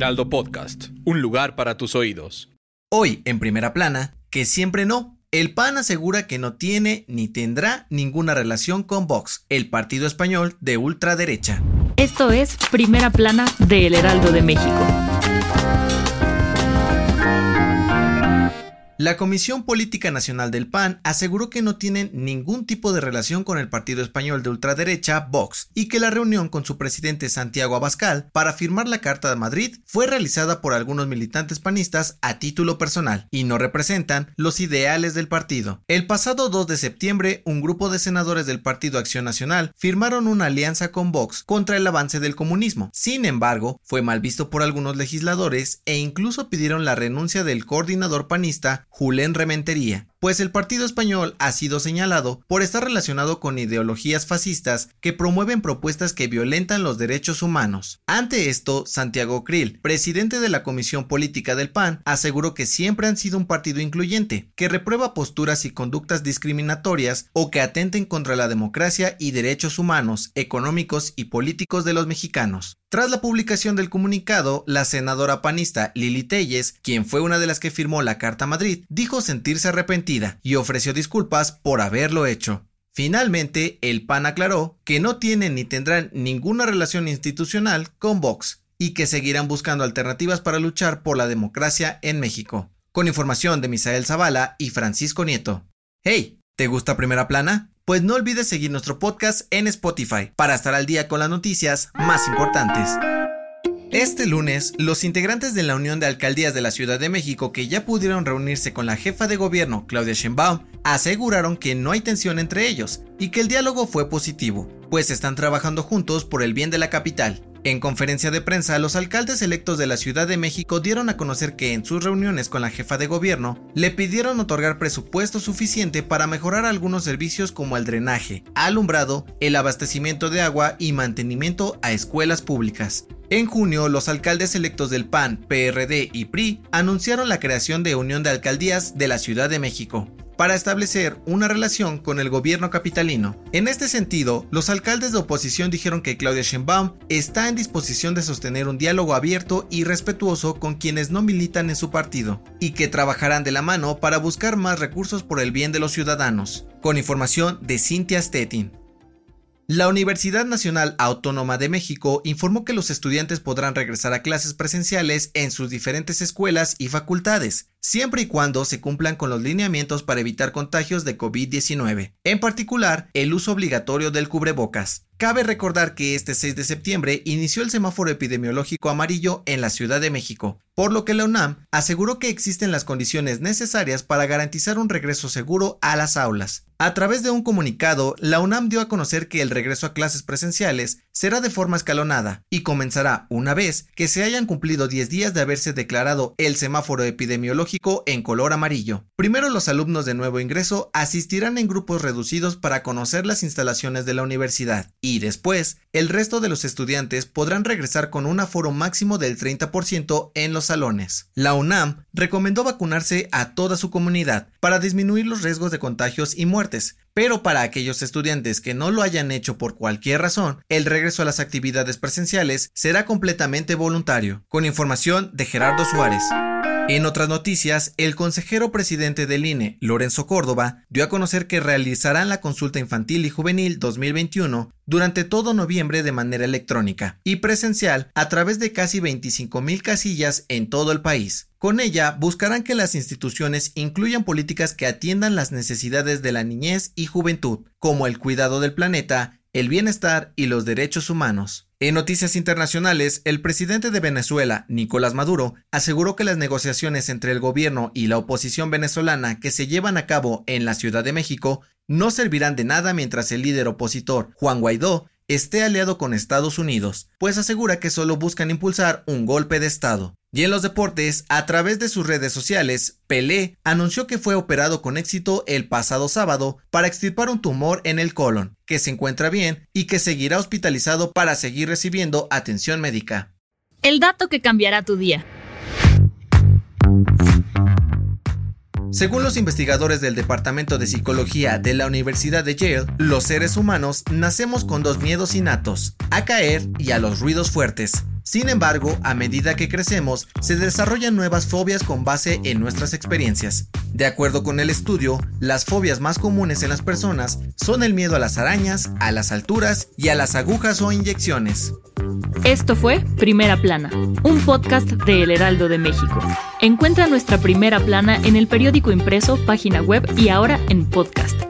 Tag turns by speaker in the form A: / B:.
A: Heraldo Podcast, un lugar para tus oídos.
B: Hoy, en primera plana, que siempre no. El PAN asegura que no tiene ni tendrá ninguna relación con Vox, el partido español de ultraderecha.
C: Esto es Primera Plana de El Heraldo de México.
B: La Comisión Política Nacional del PAN aseguró que no tienen ningún tipo de relación con el partido español de ultraderecha Vox y que la reunión con su presidente Santiago Abascal para firmar la Carta de Madrid fue realizada por algunos militantes panistas a título personal y no representan los ideales del partido. El pasado 2 de septiembre, un grupo de senadores del Partido Acción Nacional firmaron una alianza con Vox contra el avance del comunismo. Sin embargo, fue mal visto por algunos legisladores e incluso pidieron la renuncia del coordinador panista Julen Rementería, pues el partido español ha sido señalado por estar relacionado con ideologías fascistas que promueven propuestas que violentan los derechos humanos. Ante esto, Santiago Krill, presidente de la Comisión Política del PAN, aseguró que siempre han sido un partido incluyente, que reprueba posturas y conductas discriminatorias o que atenten contra la democracia y derechos humanos, económicos y políticos de los mexicanos. Tras la publicación del comunicado, la senadora panista Lili Telles, quien fue una de las que firmó la Carta Madrid, dijo sentirse arrepentida y ofreció disculpas por haberlo hecho. Finalmente, el PAN aclaró que no tienen ni tendrán ninguna relación institucional con Vox y que seguirán buscando alternativas para luchar por la democracia en México. Con información de Misael Zavala y Francisco Nieto. Hey, ¿te gusta Primera Plana? Pues no olvides seguir nuestro podcast en Spotify para estar al día con las noticias más importantes. Este lunes, los integrantes de la Unión de Alcaldías de la Ciudad de México que ya pudieron reunirse con la jefa de gobierno, Claudia Sheinbaum, aseguraron que no hay tensión entre ellos y que el diálogo fue positivo, pues están trabajando juntos por el bien de la capital. En conferencia de prensa, los alcaldes electos de la Ciudad de México dieron a conocer que en sus reuniones con la jefa de gobierno le pidieron otorgar presupuesto suficiente para mejorar algunos servicios como el drenaje, alumbrado, el abastecimiento de agua y mantenimiento a escuelas públicas. En junio, los alcaldes electos del PAN, PRD y PRI anunciaron la creación de Unión de Alcaldías de la Ciudad de México para establecer una relación con el gobierno capitalino. En este sentido, los alcaldes de oposición dijeron que Claudia Sheinbaum está en disposición de sostener un diálogo abierto y respetuoso con quienes no militan en su partido, y que trabajarán de la mano para buscar más recursos por el bien de los ciudadanos. Con información de Cynthia Stettin. La Universidad Nacional Autónoma de México informó que los estudiantes podrán regresar a clases presenciales en sus diferentes escuelas y facultades, siempre y cuando se cumplan con los lineamientos para evitar contagios de COVID-19, en particular el uso obligatorio del cubrebocas. Cabe recordar que este 6 de septiembre inició el semáforo epidemiológico amarillo en la Ciudad de México, por lo que la UNAM aseguró que existen las condiciones necesarias para garantizar un regreso seguro a las aulas. A través de un comunicado, la UNAM dio a conocer que el regreso a clases presenciales será de forma escalonada y comenzará una vez que se hayan cumplido 10 días de haberse declarado el semáforo epidemiológico en color amarillo. Primero los alumnos de nuevo ingreso asistirán en grupos reducidos para conocer las instalaciones de la universidad y después el resto de los estudiantes podrán regresar con un aforo máximo del 30% en los salones. La UNAM recomendó vacunarse a toda su comunidad para disminuir los riesgos de contagios y muertes, pero para aquellos estudiantes que no lo hayan hecho por cualquier razón, el regreso a las actividades presenciales será completamente voluntario. Con información de Gerardo Suárez. En otras noticias, el consejero presidente del INE, Lorenzo Córdoba, dio a conocer que realizarán la consulta infantil y juvenil 2021 durante todo noviembre de manera electrónica y presencial a través de casi 25 mil casillas en todo el país. Con ella buscarán que las instituciones incluyan políticas que atiendan las necesidades de la niñez y juventud, como el cuidado del planeta, el bienestar y los derechos humanos. En noticias internacionales, el presidente de Venezuela, Nicolás Maduro, aseguró que las negociaciones entre el gobierno y la oposición venezolana que se llevan a cabo en la Ciudad de México no servirán de nada mientras el líder opositor, Juan Guaidó, esté aliado con Estados Unidos, pues asegura que solo buscan impulsar un golpe de Estado. Y en los deportes, a través de sus redes sociales, Pelé anunció que fue operado con éxito el pasado sábado para extirpar un tumor en el colon, que se encuentra bien y que seguirá hospitalizado para seguir recibiendo atención médica.
C: El dato que cambiará tu día.
B: Según los investigadores del Departamento de Psicología de la Universidad de Yale, los seres humanos nacemos con dos miedos innatos, a caer y a los ruidos fuertes. Sin embargo, a medida que crecemos, se desarrollan nuevas fobias con base en nuestras experiencias. De acuerdo con el estudio, las fobias más comunes en las personas son el miedo a las arañas, a las alturas y a las agujas o inyecciones.
C: Esto fue Primera Plana, un podcast de El Heraldo de México. Encuentra nuestra Primera Plana en el periódico impreso, página web y ahora en podcast.